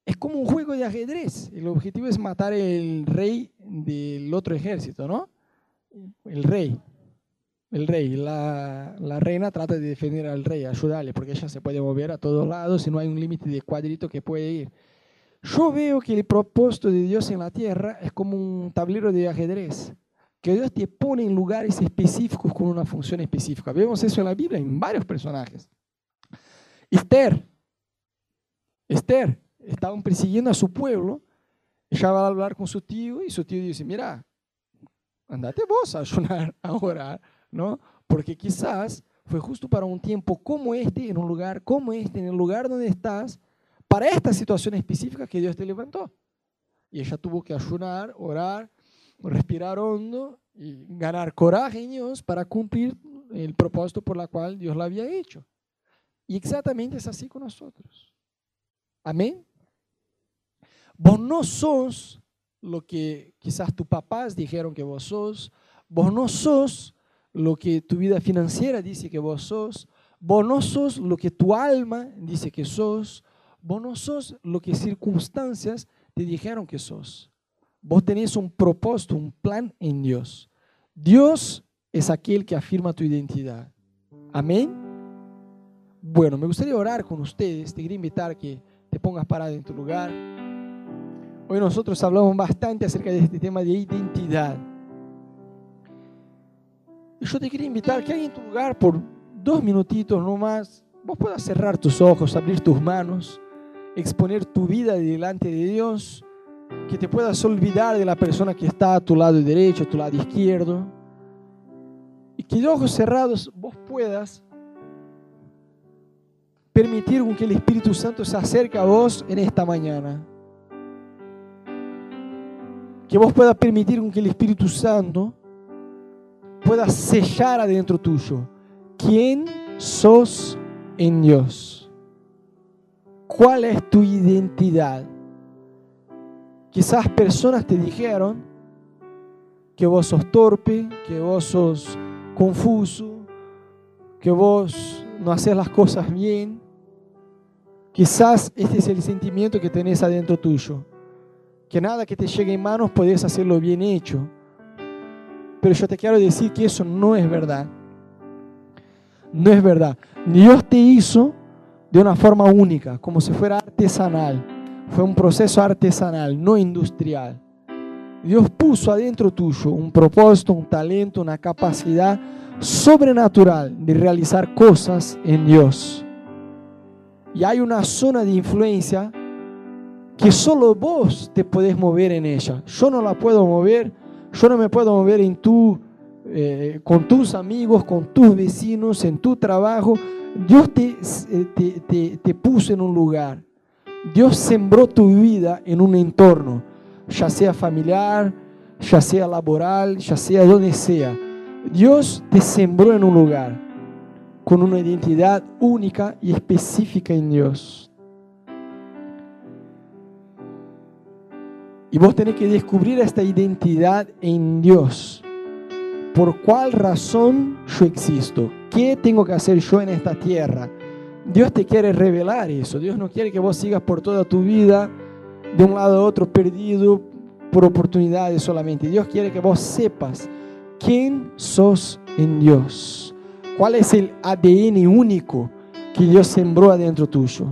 Es como un juego de ajedrez. El objetivo es matar el rey del otro ejército, ¿no? El rey. El rey. La, la reina trata de defender al rey, ayudarle, porque ella se puede mover a todos lados y no hay un límite de cuadrito que puede ir. Yo veo que el propósito de Dios en la tierra es como un tablero de ajedrez que Dios te pone en lugares específicos con una función específica. Vemos eso en la Biblia, en varios personajes. Esther, Esther, estaban persiguiendo a su pueblo, ella va a hablar con su tío y su tío dice, mira, andate vos a ayunar, a orar, ¿no? Porque quizás fue justo para un tiempo como este, en un lugar como este, en el lugar donde estás, para esta situación específica que Dios te levantó. Y ella tuvo que ayunar, orar, respirar hondo y ganar coraje en Dios para cumplir el propósito por el cual Dios la había hecho. Y exactamente es así con nosotros. Amén. Vos no sos lo que quizás tus papás dijeron que vos sos. Vos no sos lo que tu vida financiera dice que vos sos. Vos no sos lo que tu alma dice que sos. Vos no sos lo que circunstancias te dijeron que sos. Vos tenés un propósito, un plan en Dios. Dios es aquel que afirma tu identidad. Amén. Bueno, me gustaría orar con ustedes. Te quería invitar que te pongas parado en tu lugar. Hoy nosotros hablamos bastante acerca de este tema de identidad. Y yo te quería invitar que ahí en tu lugar, por dos minutitos nomás, vos puedas cerrar tus ojos, abrir tus manos, exponer tu vida delante de Dios que te puedas olvidar de la persona que está a tu lado derecho, a tu lado izquierdo, y que de ojos cerrados vos puedas permitir que el Espíritu Santo se acerque a vos en esta mañana. Que vos puedas permitir que el Espíritu Santo pueda sellar adentro tuyo quién sos en Dios. ¿Cuál es tu identidad? Quizás personas te dijeron que vos sos torpe, que vos sos confuso, que vos no haces las cosas bien. Quizás este es el sentimiento que tenés adentro tuyo. Que nada que te llegue en manos podés hacerlo bien hecho. Pero yo te quiero decir que eso no es verdad. No es verdad. Dios te hizo de una forma única, como si fuera artesanal. Fue un proceso artesanal, no industrial. Dios puso adentro tuyo un propósito, un talento, una capacidad sobrenatural de realizar cosas en Dios. Y hay una zona de influencia que solo vos te podés mover en ella. Yo no la puedo mover, yo no me puedo mover en tu, eh, con tus amigos, con tus vecinos, en tu trabajo. Dios te, eh, te, te, te puso en un lugar. Dios sembró tu vida en un entorno, ya sea familiar, ya sea laboral, ya sea donde sea. Dios te sembró en un lugar con una identidad única y específica en Dios. Y vos tenés que descubrir esta identidad en Dios. ¿Por cuál razón yo existo? ¿Qué tengo que hacer yo en esta tierra? Dios te quiere revelar eso. Dios no quiere que vos sigas por toda tu vida de un lado a otro perdido por oportunidades solamente. Dios quiere que vos sepas quién sos en Dios. ¿Cuál es el ADN único que Dios sembró adentro tuyo?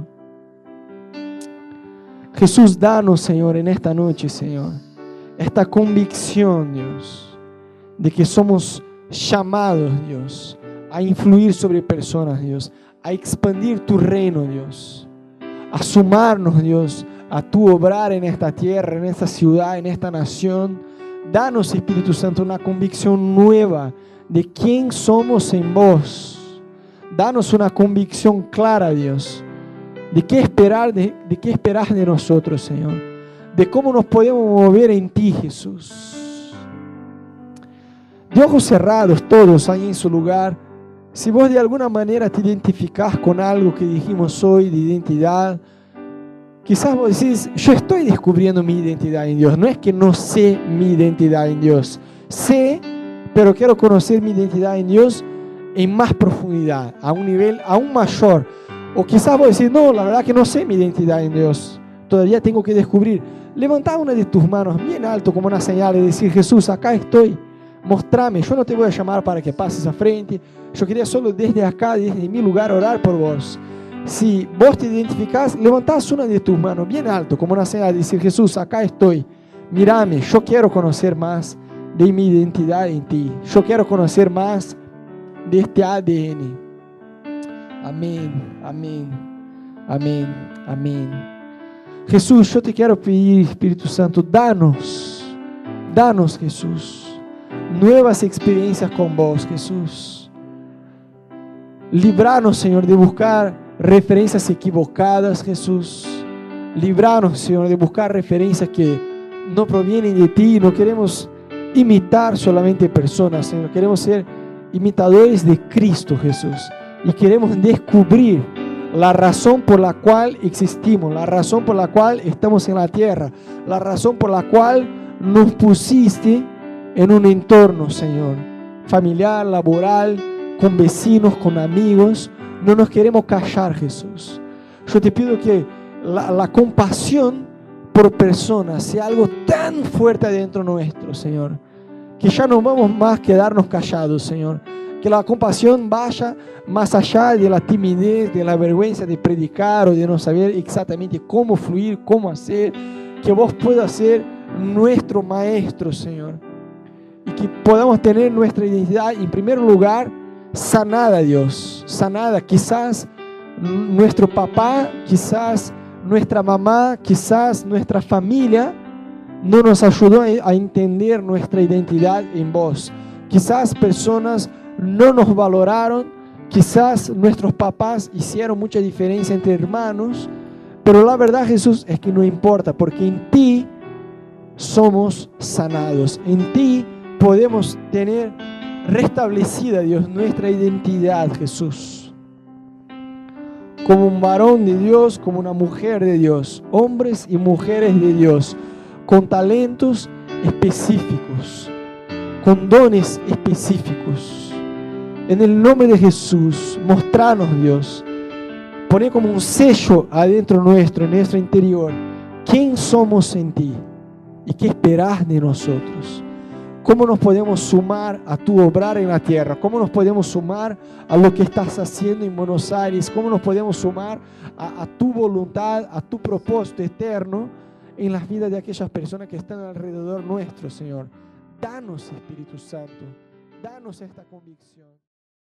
Jesús, danos, Señor, en esta noche, Señor, esta convicción, Dios, de que somos llamados, Dios, a influir sobre personas, Dios, a expandir tu reino, Dios, a sumarnos, Dios, a tu obrar en esta tierra, en esta ciudad, en esta nación. Danos, Espíritu Santo, una convicción nueva de quién somos en vos. Danos una convicción clara, Dios, de qué esperar, de, qué esperar de nosotros, Señor. De cómo nos podemos mover en ti, Jesús. De ojos cerrados, todos ahí en su lugar. Si vos de alguna manera te identificás con algo que dijimos hoy de identidad, quizás vos decís, yo estoy descubriendo mi identidad en Dios. No es que no sé mi identidad en Dios. Sé, pero quiero conocer mi identidad en Dios en más profundidad, a un nivel aún mayor o quizás vos decís, no, la verdad que no sé mi identidad en Dios. Todavía tengo que descubrir. Levanta una de tus manos bien alto como una señal y decir, Jesús, acá estoy. Mostrame. Yo no te voy a llamar para que pases a frente. Yo quería solo desde acá, desde mi lugar, orar por vos. Si vos te identificás, levantás una de tus manos bien alto como una señal decir, Jesús, acá estoy. Mírame, yo quiero conocer más de mi identidad en ti. Yo quiero conocer más de este ADN. Amén, amén, amén, amén. Jesús, yo te quiero pedir, Espíritu Santo, danos, danos, Jesús, nuevas experiencias con vos, Jesús. Libranos, Señor, de buscar referencias equivocadas, Jesús. Libranos, Señor, de buscar referencias que no provienen de ti. No queremos imitar solamente personas, Señor. Queremos ser imitadores de Cristo, Jesús y queremos descubrir la razón por la cual existimos, la razón por la cual estamos en la tierra, la razón por la cual nos pusiste en un entorno, Señor, familiar, laboral, con vecinos, con amigos. No nos queremos callar, Jesús. Yo te pido que la, la compasión por personas sea algo tan fuerte dentro nuestro, Señor, que ya no vamos más a quedarnos callados, Señor que la compasión vaya más allá de la timidez, de la vergüenza de predicar o de no saber exactamente cómo fluir, cómo hacer, que vos puedas ser nuestro maestro, Señor. Y que podamos tener nuestra identidad, en primer lugar, sanada, Dios, sanada. Quizás nuestro papá, quizás nuestra mamá, quizás nuestra familia no nos ayudó a entender nuestra identidad en vos. Quizás personas no nos valoraron, quizás nuestros papás hicieron mucha diferencia entre hermanos, pero la verdad Jesús es que no importa, porque en ti somos sanados, en ti podemos tener restablecida, Dios, nuestra identidad, Jesús. Como un varón de Dios, como una mujer de Dios, hombres y mujeres de Dios, con talentos específicos, con dones específicos. En el nombre de Jesús, mostranos Dios. Poné como un sello adentro nuestro, en nuestro interior, quién somos en ti y qué esperás de nosotros. ¿Cómo nos podemos sumar a tu obrar en la tierra? ¿Cómo nos podemos sumar a lo que estás haciendo en Buenos Aires? ¿Cómo nos podemos sumar a, tu voluntad, a tu propósito eterno en las vidas de aquellas personas que están alrededor nuestro, Señor? Danos, Espíritu Santo, danos esta convicción.